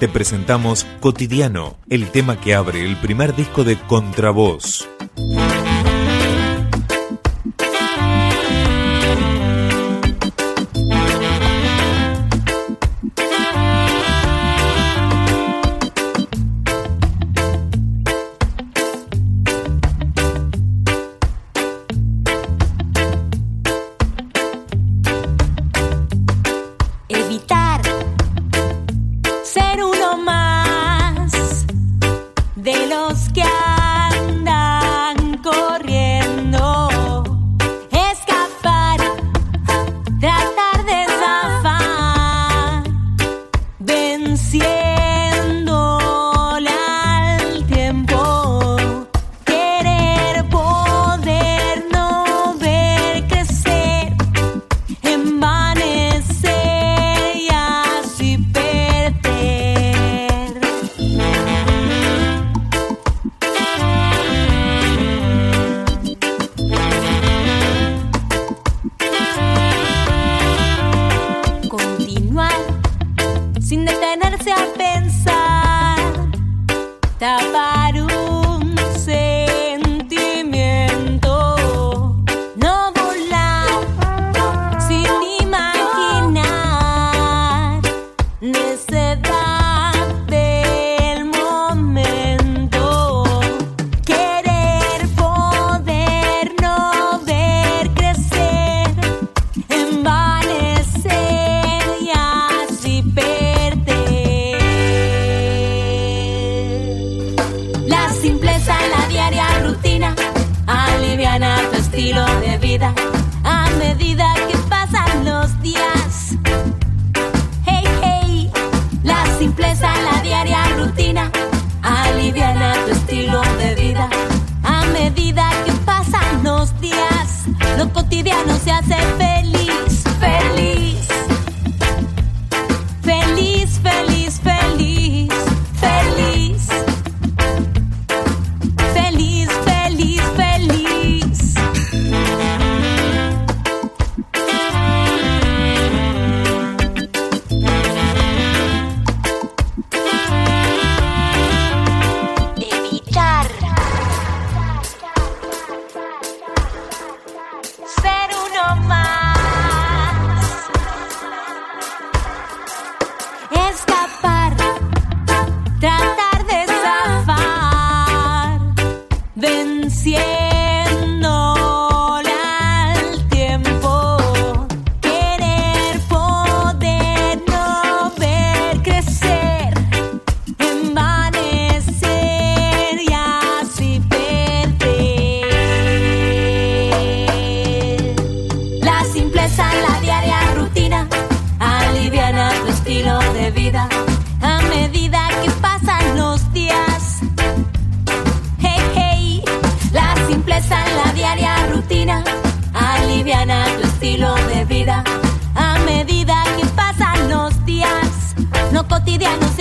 Te presentamos Cotidiano, el tema que abre el primer disco de Contravoz. cotidianos.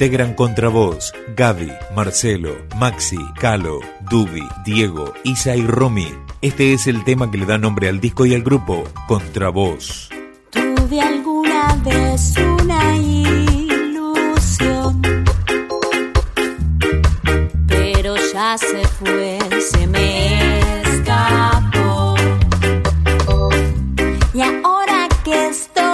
Integran Contravoz, Gaby, Marcelo, Maxi, Calo, Dubi, Diego, Isa y Romy. Este es el tema que le da nombre al disco y al grupo, Contravoz. Tuve alguna vez una ilusión, pero ya se fue, se me escapó. Y ahora que estoy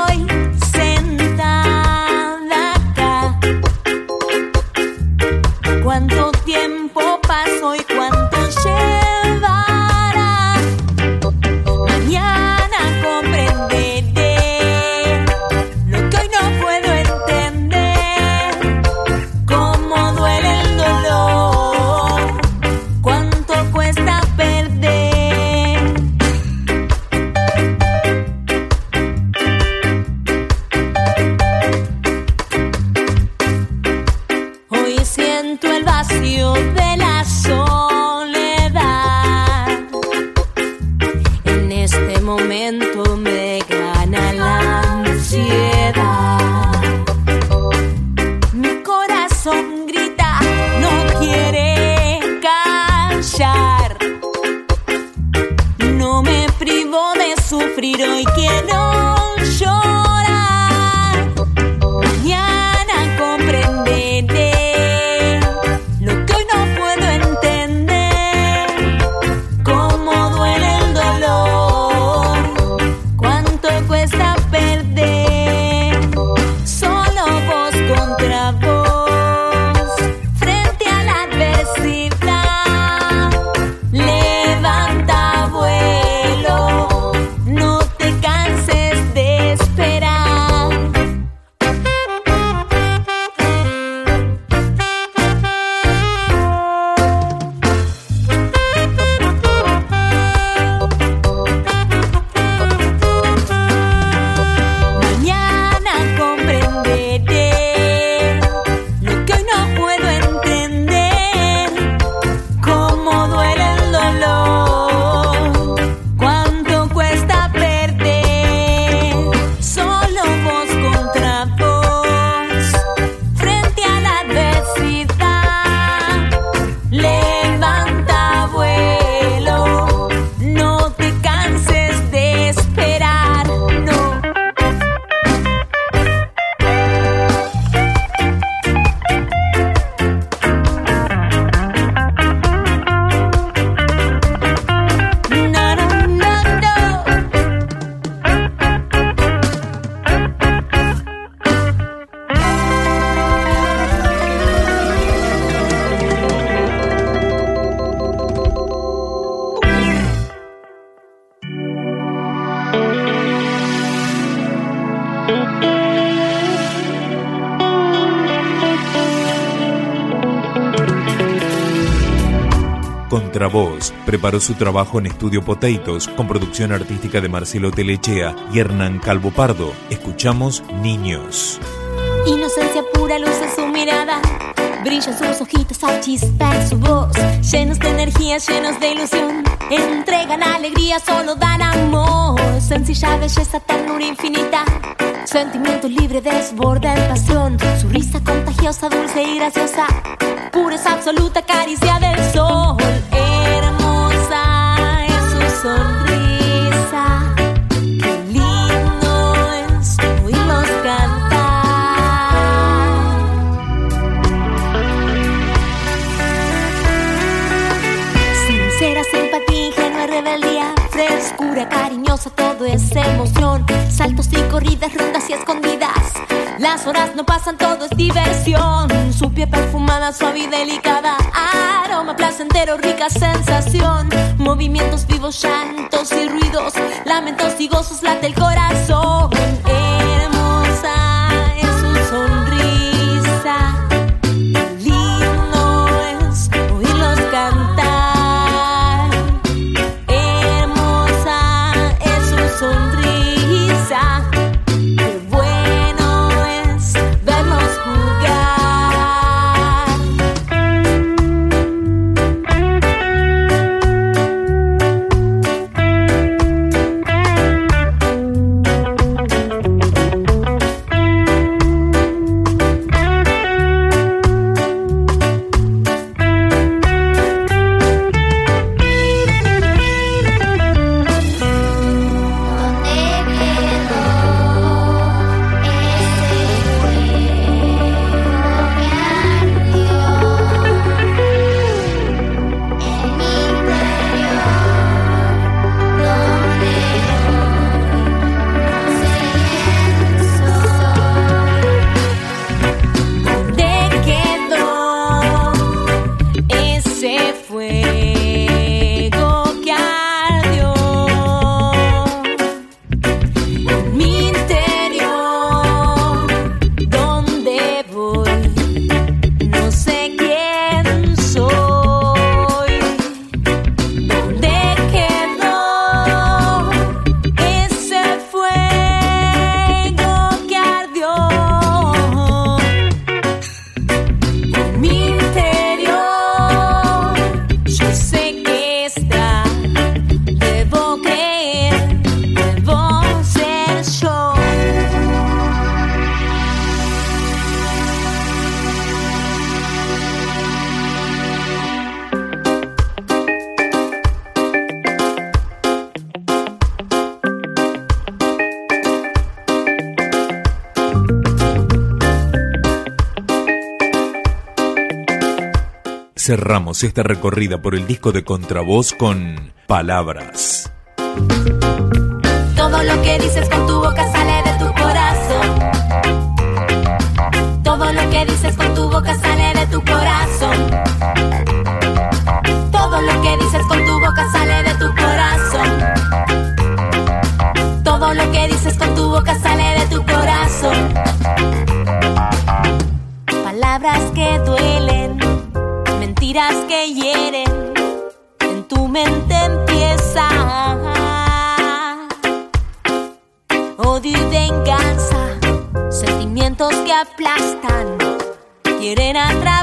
Contravoz preparó su trabajo en Estudio Potatoes con producción artística de Marcelo Telechea y Hernán Calvo Pardo. Escuchamos Niños. Inocencia pura, luz en su mirada. Brillan sus ojitos al chispa en su voz. Llenos de energía, llenos de ilusión. Entregan alegría, solo dan amor. Sencilla belleza, ternura infinita. Sentimiento libre, desborda en pasión. Su risa contagiosa, dulce y graciosa. Pureza absoluta, caricia del sol. Es es emoción. Saltos y corridas, rondas y escondidas. Las horas no pasan, todo es diversión. Su piel perfumada, suave y delicada. Aroma placentero, rica sensación. Movimientos vivos, llantos y ruidos. Lamentos y gozos, late el corazón. Hermosa cerramos esta recorrida por el disco de Contravoz con Palabras. Todo lo que dices con tu boca sale de tu corazón. Todo lo que dices con tu boca sale de tu corazón. aplastan, quieren atrás.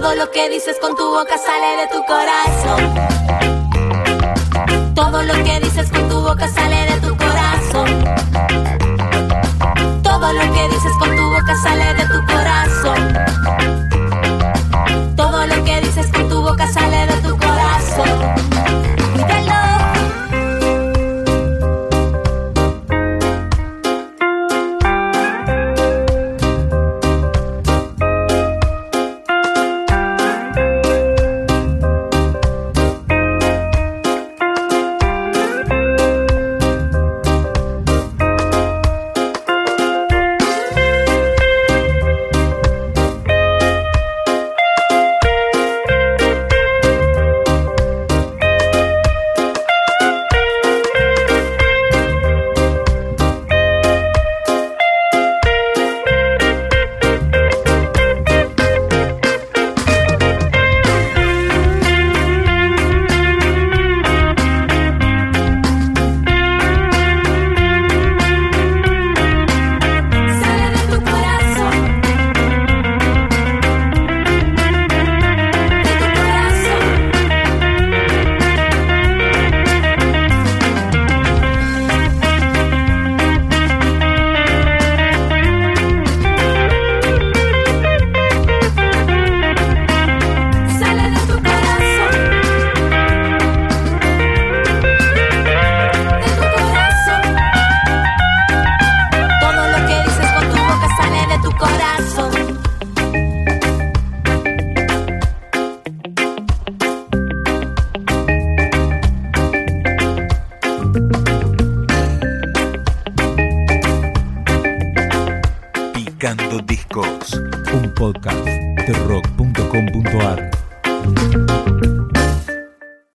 Todo lo que dices con tu boca sale de tu corazón. Todo lo que dices con tu boca sale de tu corazón. Todo lo que dices con tu boca sale de tu corazón. Todo lo que dices con tu boca sale de tu corazón.